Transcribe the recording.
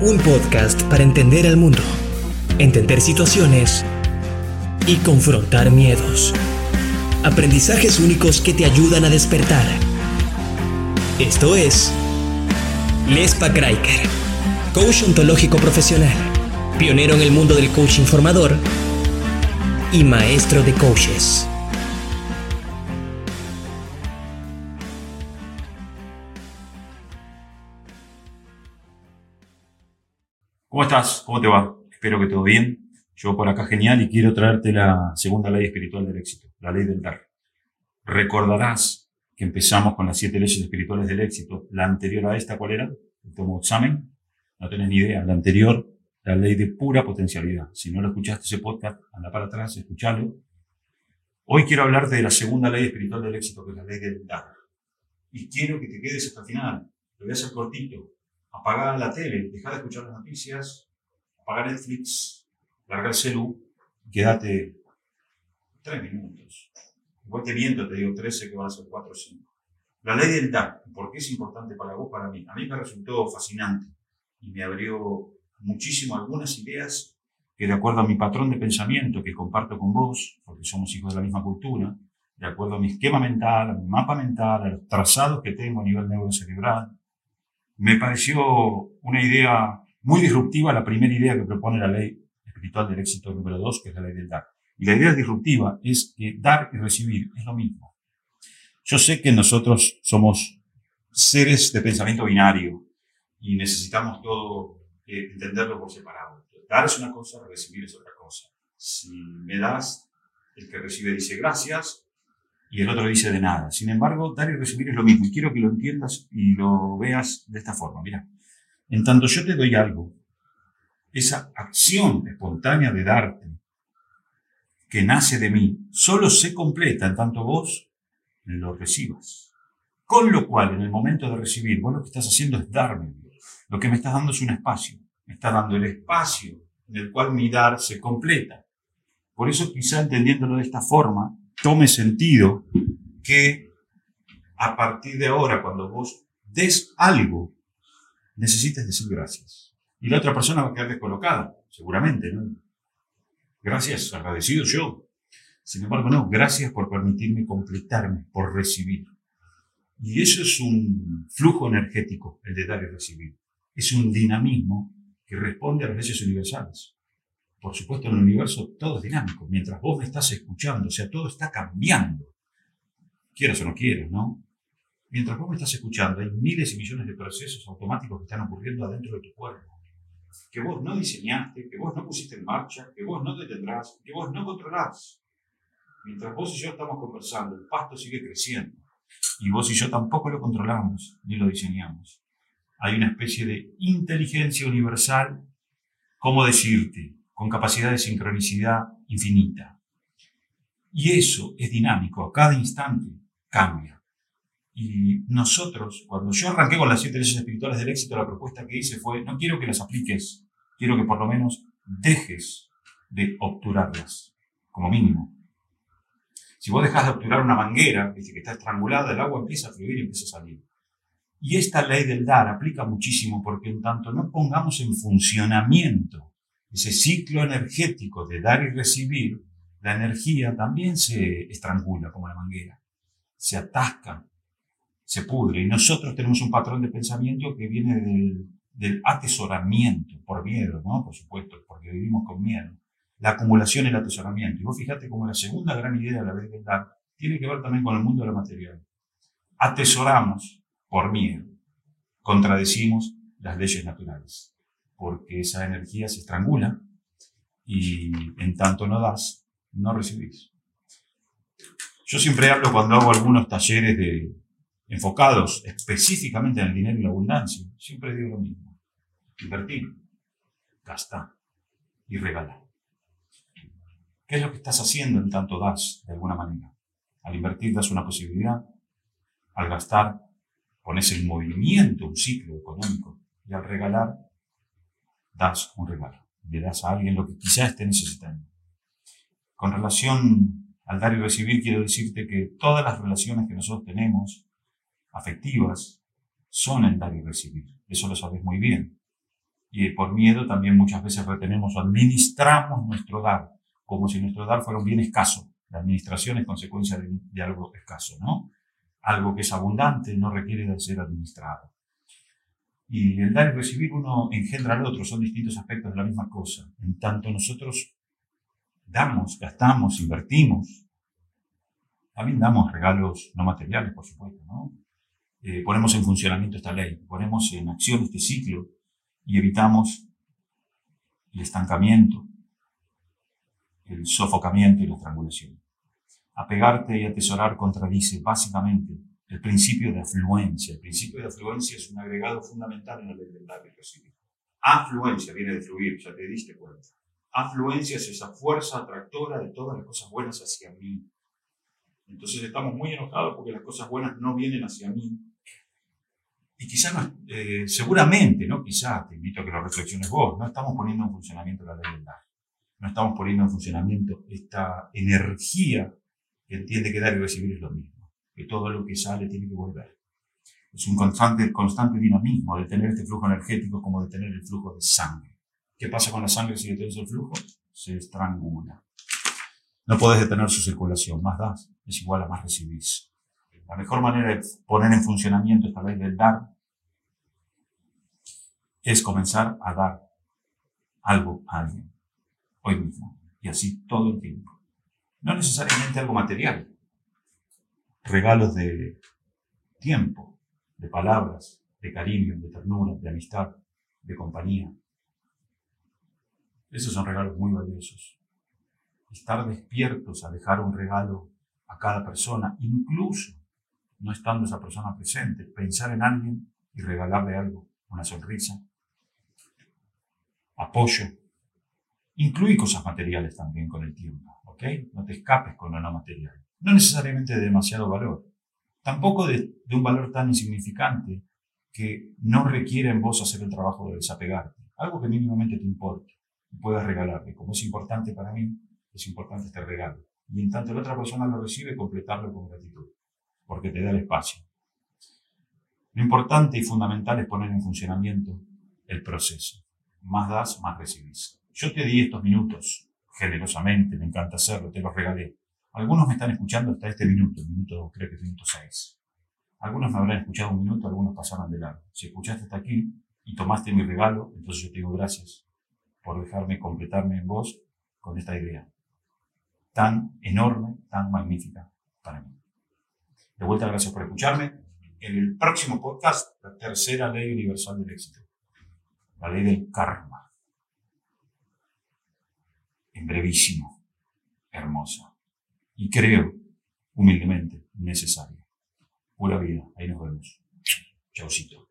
Un podcast para entender al mundo, entender situaciones y confrontar miedos. Aprendizajes únicos que te ayudan a despertar. Esto es Lespa Kraiker, coach ontológico profesional, pionero en el mundo del coaching formador y maestro de coaches. ¿Cómo estás? ¿Cómo te va? Espero que todo bien. Yo por acá genial y quiero traerte la segunda ley espiritual del éxito, la ley del dar. Recordarás que empezamos con las siete leyes espirituales del éxito. La anterior a esta, ¿cuál era? El tomo examen. No tenés ni idea. La anterior, la ley de pura potencialidad. Si no lo escuchaste ese podcast, anda para atrás, escuchalo. Hoy quiero hablarte de la segunda ley espiritual del éxito, que es la ley del dar. Y quiero que te quedes hasta el final. Lo voy a hacer cortito apagar la tele, dejar de escuchar las noticias, apagar Netflix, largar el celu, quédate tres minutos. Igual que viento, te digo 13 que van a ser 4 o 5. La ley del dar, ¿por qué es importante para vos, para mí? A mí me resultó fascinante y me abrió muchísimo algunas ideas que de acuerdo a mi patrón de pensamiento que comparto con vos, porque somos hijos de la misma cultura, de acuerdo a mi esquema mental, a mi mapa mental, a los trazados que tengo a nivel neurocerebral, me pareció una idea muy disruptiva la primera idea que propone la ley espiritual del éxito número dos, que es la ley del dar. Y la idea disruptiva es que dar y recibir es lo mismo. Yo sé que nosotros somos seres de pensamiento binario y necesitamos todo eh, entenderlo por separado. Dar es una cosa, recibir es otra cosa. Si me das, el que recibe dice gracias, y el otro dice de nada. Sin embargo, dar y recibir es lo mismo. Y quiero que lo entiendas y lo veas de esta forma. Mira, en tanto yo te doy algo, esa acción espontánea de darte, que nace de mí, solo se completa en tanto vos lo recibas. Con lo cual, en el momento de recibir, vos lo que estás haciendo es darme. Lo que me estás dando es un espacio. Me estás dando el espacio en el cual mi dar se completa. Por eso, quizá entendiéndolo de esta forma, tome sentido que a partir de ahora, cuando vos des algo, necesites decir gracias. Y la otra persona va a quedar descolocada, seguramente, ¿no? Gracias, agradecido yo. Sin embargo, no, gracias por permitirme completarme, por recibir. Y eso es un flujo energético, el de dar y recibir. Es un dinamismo que responde a las leyes universales por supuesto, en el universo todo es dinámico. Mientras vos me estás escuchando, o sea, todo está cambiando. Quieras o no quieras, ¿no? Mientras vos me estás escuchando, hay miles y millones de procesos automáticos que están ocurriendo adentro de tu cuerpo. Que vos no diseñaste, que vos no pusiste en marcha, que vos no detendrás, que vos no controlás. Mientras vos y yo estamos conversando, el pasto sigue creciendo. Y vos y yo tampoco lo controlamos ni lo diseñamos. Hay una especie de inteligencia universal, ¿cómo decirte? Con capacidad de sincronicidad infinita. Y eso es dinámico, a cada instante cambia. Y nosotros, cuando yo arranqué con las siete leyes espirituales del éxito, la propuesta que hice fue, no quiero que las apliques, quiero que por lo menos dejes de obturarlas, como mínimo. Si vos dejas de obturar una manguera, que está estrangulada, el agua empieza a fluir y empieza a salir. Y esta ley del dar aplica muchísimo porque en tanto no pongamos en funcionamiento ese ciclo energético de dar y recibir, la energía también se estrangula como la manguera, se atasca, se pudre. Y nosotros tenemos un patrón de pensamiento que viene del, del atesoramiento, por miedo, ¿no? Por supuesto, porque vivimos con miedo. La acumulación y el atesoramiento. Y vos fíjate como la segunda gran idea de la dar tiene que ver también con el mundo de la material. Atesoramos por miedo. Contradecimos las leyes naturales porque esa energía se estrangula y en tanto no das, no recibís. Yo siempre hablo cuando hago algunos talleres de, enfocados específicamente en el dinero y la abundancia, siempre digo lo mismo. Invertir, gastar y regalar. ¿Qué es lo que estás haciendo en tanto das, de alguna manera? Al invertir das una posibilidad, al gastar pones en movimiento un ciclo económico y al regalar das un regalo, le das a alguien lo que quizás esté necesitando. Con relación al dar y recibir, quiero decirte que todas las relaciones que nosotros tenemos, afectivas, son el dar y recibir. Eso lo sabes muy bien. Y por miedo también muchas veces retenemos o administramos nuestro dar, como si nuestro dar fuera un bien escaso. La administración es consecuencia de, algo escaso, ¿no? Algo que es abundante no requiere de ser administrado. Y el dar y recibir uno engendra al otro, son distintos aspectos de la misma cosa. En tanto nosotros damos, gastamos, invertimos, también damos regalos no materiales, por supuesto, ¿no? Eh, ponemos en funcionamiento esta ley, ponemos en acción este ciclo y evitamos el estancamiento, el sofocamiento y la estrangulación. Apegarte y atesorar contradice básicamente el principio de afluencia. El principio de afluencia es un agregado fundamental en la ley del y recibir. Afluencia viene de fluir, ya te diste cuenta. Afluencia es esa fuerza atractora de todas las cosas buenas hacia mí. Entonces estamos muy enojados porque las cosas buenas no vienen hacia mí. Y quizás, no, eh, seguramente, ¿no? Quizás, te invito a que lo reflexiones vos, no estamos poniendo en funcionamiento la ley del dar. No estamos poniendo en funcionamiento esta energía que entiende que dar y recibir es lo mismo, que todo lo que sale tiene que volver. Es un constante, constante dinamismo de tener este flujo energético como de tener el flujo de sangre. ¿Qué pasa con la sangre si detienes el flujo? Se estrangula. No puedes detener su circulación. Más das es igual a más recibís. La mejor manera de poner en funcionamiento esta ley del dar es comenzar a dar algo a alguien hoy mismo y así todo el tiempo. No necesariamente algo material, regalos de tiempo, de palabras, de cariño, de ternura, de amistad, de compañía. Esos son regalos muy valiosos. Estar despiertos a dejar un regalo a cada persona, incluso no estando esa persona presente, pensar en alguien y regalarle algo, una sonrisa, apoyo. Incluye cosas materiales también con el tiempo, ¿ok? No te escapes con lo no material. No necesariamente de demasiado valor, tampoco de, un valor tan insignificante que no requiere en vos hacer el trabajo de desapegarte. Algo que mínimamente te importe y puedas regalarle. Como es importante para mí, es importante este regalo. Y en tanto la otra persona lo recibe, completarlo con gratitud, porque te da el espacio. Lo importante y fundamental es poner en funcionamiento el proceso. Más das, más recibís. Yo te di estos minutos, generosamente, me encanta hacerlo, te los regalé. Algunos me están escuchando hasta este minuto, minuto, creo que el minuto 6. Algunos me habrán escuchado un minuto, algunos pasaron de largo. Si escuchaste hasta aquí y tomaste mi regalo, entonces yo te digo gracias por dejarme completarme en vos con esta idea tan enorme, tan magnífica para mí. De vuelta, gracias por escucharme. En el próximo podcast, la tercera ley universal del éxito, la ley del karma. En brevísimo, hermosa. Y creo, humildemente, necesaria. Pura vida. Ahí nos vemos. Chaucito.